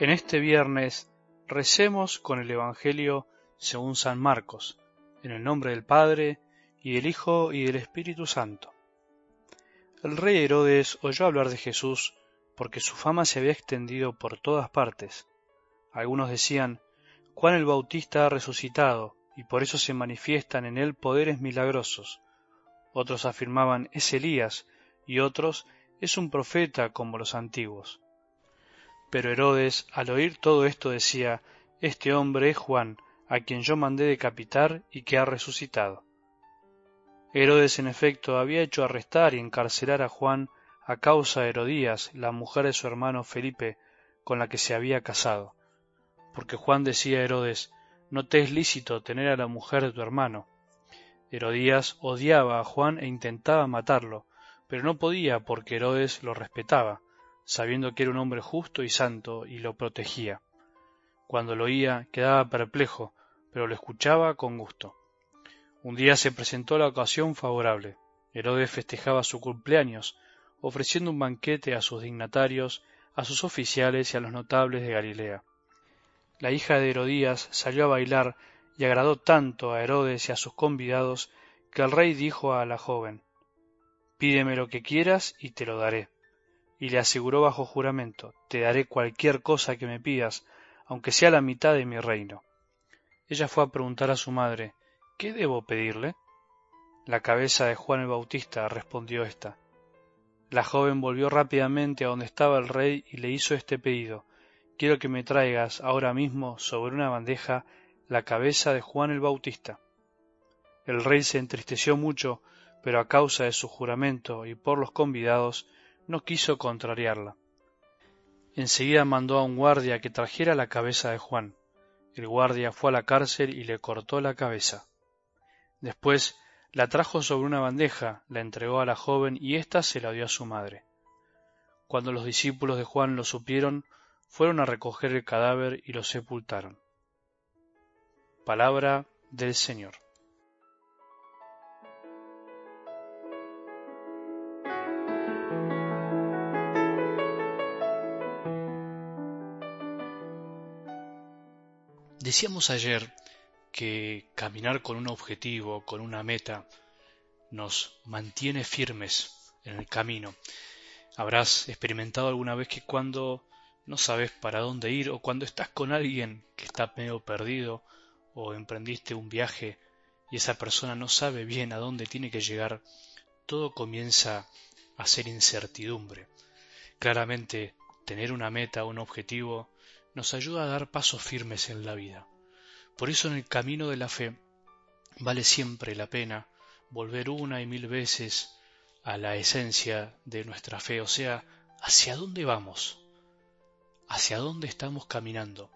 En este viernes recemos con el Evangelio según San Marcos, en el nombre del Padre, y del Hijo, y del Espíritu Santo. El rey Herodes oyó hablar de Jesús porque su fama se había extendido por todas partes. Algunos decían, Juan el Bautista ha resucitado, y por eso se manifiestan en él poderes milagrosos. Otros afirmaban, es Elías, y otros, es un profeta como los antiguos. Pero Herodes, al oír todo esto, decía, Este hombre es Juan, a quien yo mandé decapitar y que ha resucitado. Herodes, en efecto, había hecho arrestar y encarcelar a Juan a causa de Herodías, la mujer de su hermano Felipe, con la que se había casado. Porque Juan decía a Herodes, No te es lícito tener a la mujer de tu hermano. Herodías odiaba a Juan e intentaba matarlo, pero no podía porque Herodes lo respetaba, sabiendo que era un hombre justo y santo, y lo protegía. Cuando lo oía quedaba perplejo, pero lo escuchaba con gusto. Un día se presentó la ocasión favorable. Herodes festejaba su cumpleaños, ofreciendo un banquete a sus dignatarios, a sus oficiales y a los notables de Galilea. La hija de Herodías salió a bailar y agradó tanto a Herodes y a sus convidados que el rey dijo a la joven Pídeme lo que quieras y te lo daré y le aseguró bajo juramento, Te daré cualquier cosa que me pidas, aunque sea la mitad de mi reino. Ella fue a preguntar a su madre, ¿qué debo pedirle? La cabeza de Juan el Bautista, respondió ésta. La joven volvió rápidamente a donde estaba el rey y le hizo este pedido, quiero que me traigas ahora mismo sobre una bandeja la cabeza de Juan el Bautista. El rey se entristeció mucho, pero a causa de su juramento y por los convidados, no quiso contrariarla. Enseguida mandó a un guardia que trajera la cabeza de Juan. El guardia fue a la cárcel y le cortó la cabeza. Después la trajo sobre una bandeja, la entregó a la joven y ésta se la dio a su madre. Cuando los discípulos de Juan lo supieron, fueron a recoger el cadáver y lo sepultaron. Palabra del Señor. Decíamos ayer que caminar con un objetivo, con una meta, nos mantiene firmes en el camino. Habrás experimentado alguna vez que cuando no sabes para dónde ir o cuando estás con alguien que está medio perdido o emprendiste un viaje y esa persona no sabe bien a dónde tiene que llegar, todo comienza a ser incertidumbre. Claramente, tener una meta, un objetivo, nos ayuda a dar pasos firmes en la vida. Por eso en el camino de la fe vale siempre la pena volver una y mil veces a la esencia de nuestra fe, o sea, hacia dónde vamos, hacia dónde estamos caminando.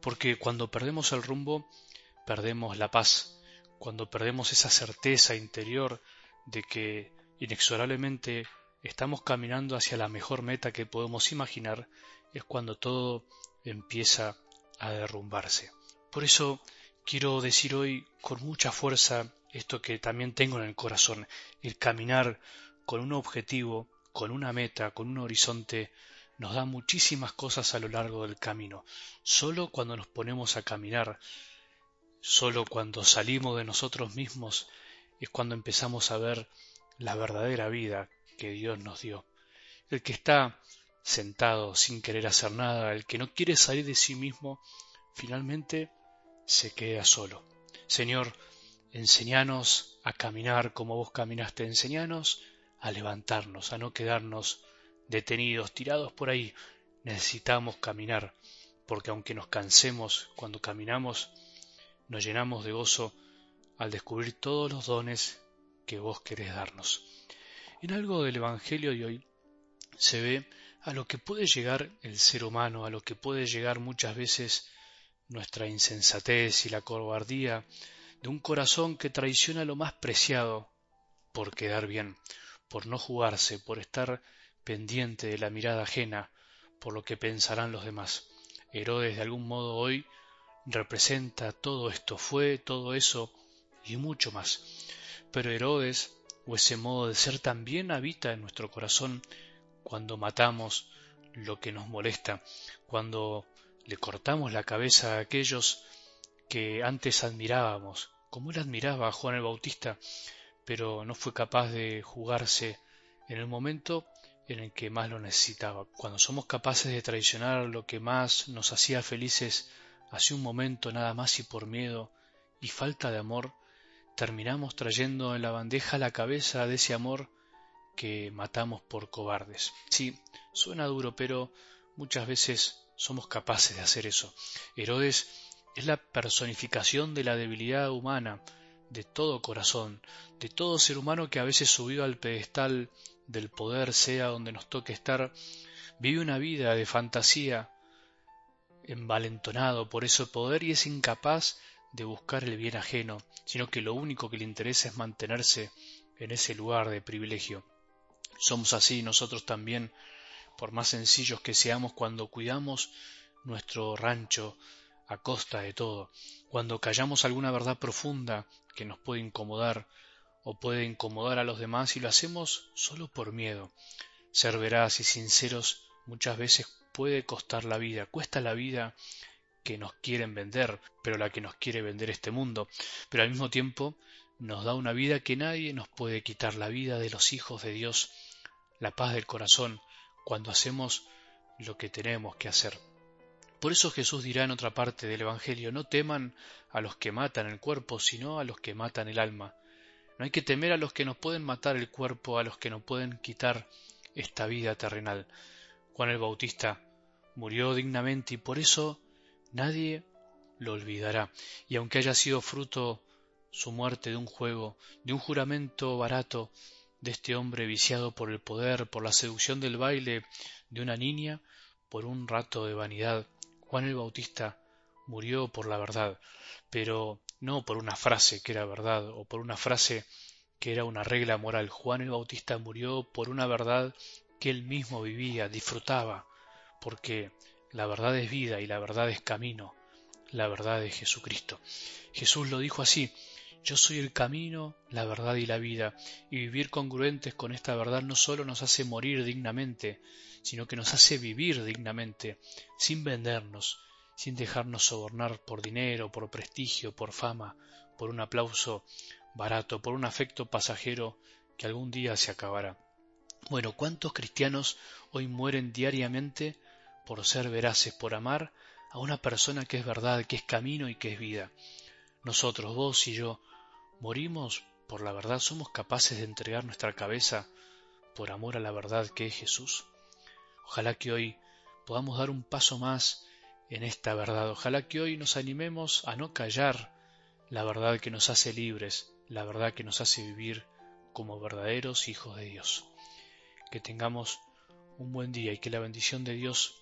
Porque cuando perdemos el rumbo, perdemos la paz, cuando perdemos esa certeza interior de que inexorablemente estamos caminando hacia la mejor meta que podemos imaginar, es cuando todo empieza a derrumbarse. Por eso quiero decir hoy con mucha fuerza esto que también tengo en el corazón, el caminar con un objetivo, con una meta, con un horizonte, nos da muchísimas cosas a lo largo del camino. Solo cuando nos ponemos a caminar, solo cuando salimos de nosotros mismos, es cuando empezamos a ver la verdadera vida que Dios nos dio. El que está sentado sin querer hacer nada, el que no quiere salir de sí mismo, finalmente se queda solo. Señor, enseñanos a caminar como vos caminaste, enseñanos a levantarnos, a no quedarnos detenidos, tirados por ahí. Necesitamos caminar, porque aunque nos cansemos cuando caminamos, nos llenamos de gozo al descubrir todos los dones que vos querés darnos. En algo del Evangelio de hoy se ve a lo que puede llegar el ser humano, a lo que puede llegar muchas veces nuestra insensatez y la cobardía de un corazón que traiciona lo más preciado por quedar bien, por no jugarse, por estar pendiente de la mirada ajena, por lo que pensarán los demás. Herodes de algún modo hoy representa todo esto, fue todo eso y mucho más. Pero Herodes, o ese modo de ser también habita en nuestro corazón cuando matamos lo que nos molesta, cuando le cortamos la cabeza a aquellos que antes admirábamos, como él admiraba a Juan el Bautista, pero no fue capaz de jugarse en el momento en el que más lo necesitaba. Cuando somos capaces de traicionar lo que más nos hacía felices hace un momento nada más y por miedo y falta de amor, terminamos trayendo en la bandeja la cabeza de ese amor que matamos por cobardes. Sí, suena duro, pero muchas veces somos capaces de hacer eso. Herodes es la personificación de la debilidad humana, de todo corazón, de todo ser humano que a veces subido al pedestal del poder, sea donde nos toque estar, vive una vida de fantasía, envalentonado por ese poder y es incapaz de buscar el bien ajeno, sino que lo único que le interesa es mantenerse en ese lugar de privilegio. Somos así nosotros también, por más sencillos que seamos cuando cuidamos nuestro rancho a costa de todo, cuando callamos alguna verdad profunda que nos puede incomodar o puede incomodar a los demás y lo hacemos solo por miedo. Ser veraz y sinceros muchas veces puede costar la vida, cuesta la vida que nos quieren vender, pero la que nos quiere vender este mundo, pero al mismo tiempo nos da una vida que nadie nos puede quitar, la vida de los hijos de Dios, la paz del corazón, cuando hacemos lo que tenemos que hacer. Por eso Jesús dirá en otra parte del Evangelio, no teman a los que matan el cuerpo, sino a los que matan el alma. No hay que temer a los que nos pueden matar el cuerpo, a los que nos pueden quitar esta vida terrenal. Juan el Bautista murió dignamente y por eso nadie lo olvidará. Y aunque haya sido fruto su muerte de un juego, de un juramento barato de este hombre viciado por el poder, por la seducción del baile de una niña, por un rato de vanidad, Juan el Bautista murió por la verdad, pero no por una frase que era verdad o por una frase que era una regla moral. Juan el Bautista murió por una verdad que él mismo vivía, disfrutaba, porque la verdad es vida y la verdad es camino, la verdad es Jesucristo. Jesús lo dijo así, yo soy el camino, la verdad y la vida, y vivir congruentes con esta verdad no solo nos hace morir dignamente, sino que nos hace vivir dignamente, sin vendernos, sin dejarnos sobornar por dinero, por prestigio, por fama, por un aplauso barato, por un afecto pasajero que algún día se acabará. Bueno, ¿cuántos cristianos hoy mueren diariamente por ser veraces, por amar a una persona que es verdad, que es camino y que es vida? Nosotros, vos y yo, morimos por la verdad, somos capaces de entregar nuestra cabeza por amor a la verdad que es Jesús. Ojalá que hoy podamos dar un paso más en esta verdad. Ojalá que hoy nos animemos a no callar la verdad que nos hace libres, la verdad que nos hace vivir como verdaderos hijos de Dios que tengamos un buen día y que la bendición de Dios,